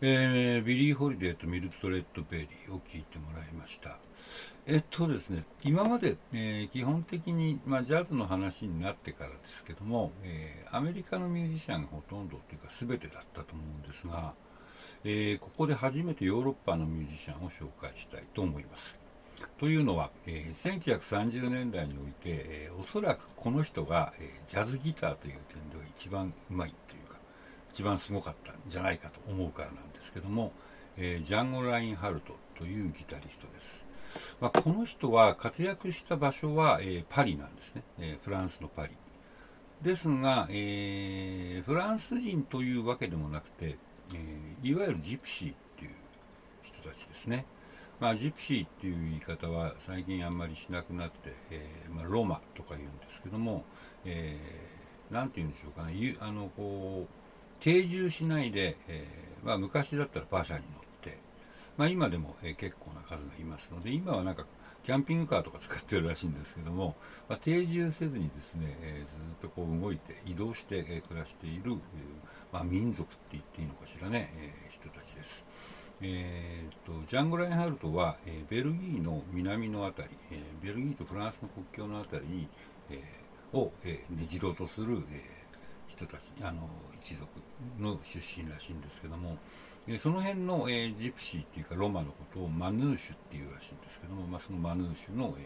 えー、ビリー・ホリデーとミルドレッド・ベイリーを聞いてもらいました。えっとですね、今まで、えー、基本的に、まあ、ジャズの話になってからですけども、えー、アメリカのミュージシャンがほとんどというか全てだったと思うんですが、えー、ここで初めてヨーロッパのミュージシャンを紹介したいと思います。というのは、えー、1930年代において、えー、おそらくこの人が、えー、ジャズギターという点では一番うまいというか一番すごかったんじゃないかと思うからなんですけども、えジャンゴ・ラインハルトというギタリストです、まあ、この人は活躍した場所は、えパリなんですね、えフランスのパリ。ですが、えーフランス人というわけでもなくて、えいわゆるジプシーっていう人たちですね。まあ、ジプシーっていう言い方は最近あんまりしなくなって、え、まあ、ロマとか言うんですけども、えー、なんて言うんでしょうかね、あのこう定住しないで、えー、まあ、昔だったら馬車に乗って、まあ、今でも、え結構な数がいますので、今はなんかキャンピングカーとか使ってるらしいんですけども、まあ、定住せずにですね、えずっとこう動いて移動して、え暮らしている、まあ、民族って言っていいのかしらね、え人たちです。えーと、ジャンゴ・ラインハルトは、えー、ベルギーの南の辺り、えー、ベルギーとフランスの国境の辺りに、えー、を、えねじろうとする、え人たちあの一族の出身らしいんですけども、えその辺の、えジプシーっていうかロマのことをマヌーシュっていうらしいんですけども、まあ、そのマヌーシュの、え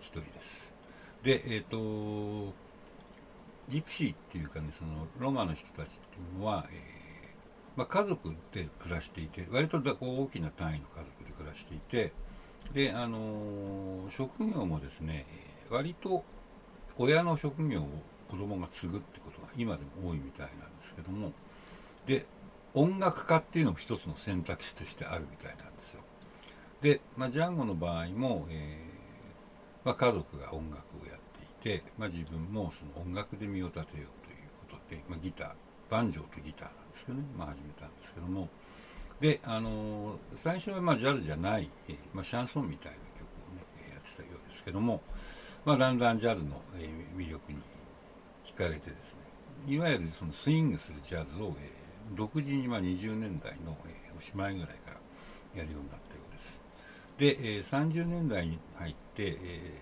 一人です。で、えっ、とジプシーっていうかねそのロマの人たちっていうのは、えーまあ、家族で暮らしていて割とこう大きな単位の家族で暮らしていてで、あの、職業もですね割と親の職業を子供が継ぐってことが今でも多いみたいなんですけども。で音楽家っていうのも一つの選択肢としてあるみたいなんですよ。で、まあ、ジャンゴの場合も、えー、まあ、家族が音楽をやっていて、まあ、自分もその音楽で身を立てようということで、まギターバンジョーとギターなんですけどね、ま、始めたんですけども。で、あの最初はまあジャズじゃない、えー、ま、シャンソンみたいな曲をね、やってたようですけども、まあ、だんだんジャズの、え、魅力に惹かれてですねいわゆるそのスイングするジャズを、えー、独自にま20年代の、えー、おしまいぐらいからやるようになったようです。で、えー、30年代に入って、え、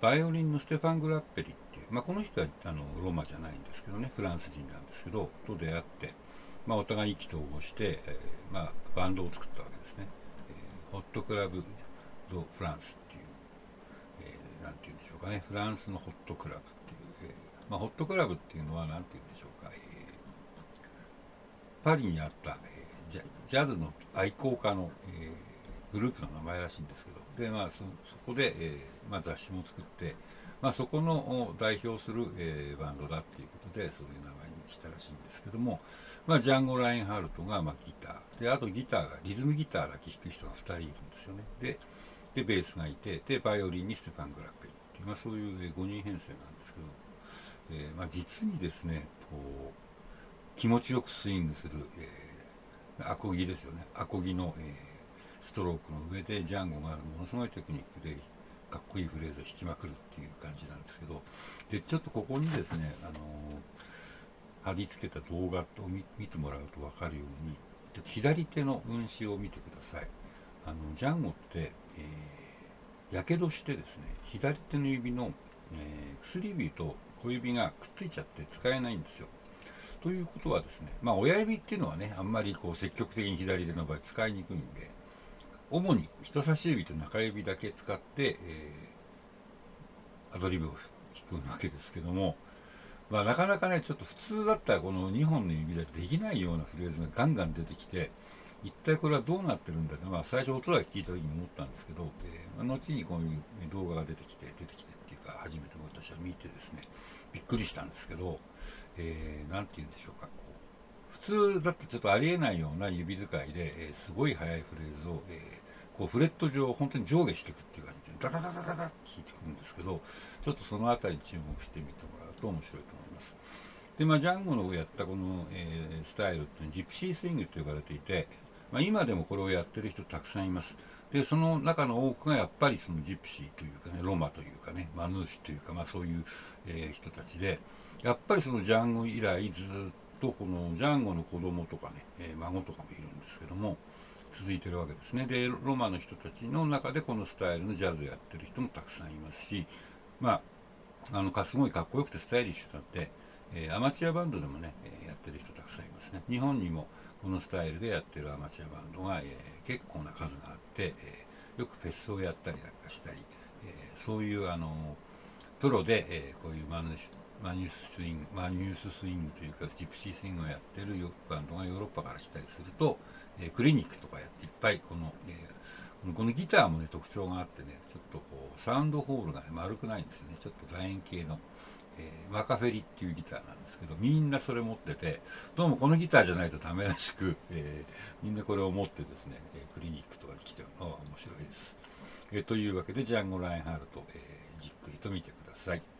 バイオリンのステファン・グラッペリってまあ、この人はあのローマじゃないんですけどねフランス人なんですけどと出会って、まあ、お互い意気投合して、え、まあ、バンドを作ったわけですね、え、ホットクラブ・ド・フランスっていう、えー、て言うんでしょうかね。フランスのホットクラブ、まあ、ホットクラブっていうのはなんて言うんでしょうか、えパリにあった、えジャジャズの愛好家の、えグループの名前らしいんですけど。で、まあ、そこで、えまあ、雑誌も作ってまあ、そこの代表する、えー、バンドだっていうことでそういう名前にしたらしいんですけども、まあ、ジャンゴ・ラインハルトが、まあ、ギター。であとギターがリズムギターだけ弾く人が2人いるんですよね。ででベースがいてでバイオリンにステファン・グラッペリっていう、まあ、そういう5人編成なんですけど、えーまあ、実にですねこう気持ちよくスイングする、えー、アコギですよね。アコギの、えー、ストロークの上でジャンゴがものすごいテクニックでかっこいいフレーズを弾きまくるっていう感じなんですけどでちょっとここにですね、あの貼り付けた動画を見てもらうと分かるようにと左手の運指を見てください。あのジャンゴって、えやけどしてですね左手の指の、え、薬指と小指がくっついちゃって使えないんですよ。ということはですね、まあ、親指っていうのはね、あんまりこう積極的に左手の場合使いにくいんで、主に人差し指と中指だけ使って、えー、アドリブを弾くわけですけども、まあ、なかなかね、ちょっと普通だったらこの2本の指だとできないようなフレーズがガンガン出てきて、一体これはどうなってるんだと、まあ、最初音だけ聞いた時に思ったんですけど、えー、後にこういう動画が出てきて、出てきて初めて私は見てですね、びっくりしたんですけど、えー、て言うんでしょうか、普通だってちょっとありえないような指使いで、えー、すごい速いフレーズを、えーこうフレット上本当に上下していくっていう感じでダダダダダダって弾いてくるんですけどちょっとその辺り注目してみてもらうと面白いと思います。でまあジャンゴのやったこの、えー、スタイルっていうのはジプシースイングと呼ばれていて、まあ、今でもこれをやってる人たくさんいます。でその中の多くがやっぱりそのジプシーというかねロマというかねマヌーシというか、まあ、そういう、えー、人たちでやっぱりそのジャンゴ以来ずっとこのジャンゴの子供とかね、えー、孫とかもいるんですけども続いてるわけですね。でロマの人たちの中でこのスタイルのジャズをやってる人もたくさんいますしまああのかすごいかっこよくてスタイリッシュだって、えー、アマチュアバンドでもね、え、やってる人たくさんいますね。日本にもこのスタイルでやってるアマチュアバンドが、えー、結構な数があって、えよくフェスをやったりなんかしたり、えそういうあのプロで、えこういうマヌマニューススイングマニューススイングというかジプシースイングをやってるバンドがヨーロッパから来たりすると、えクリニックとかやっていっぱいこの、えこのギターもね特徴があってねちょっとこうサウンドホールが、ね、丸くないんですね。ちょっと楕円形の、えー、マカフェリっていうギターなんですけどみんなそれ持っててどうもこのギターじゃないとダメらしく、えー、みんなこれを持ってですね、えクリニックとかに来てるのは面白いです、え、というわけでジャンゴ・ラインハルト、えじっくりと見てください。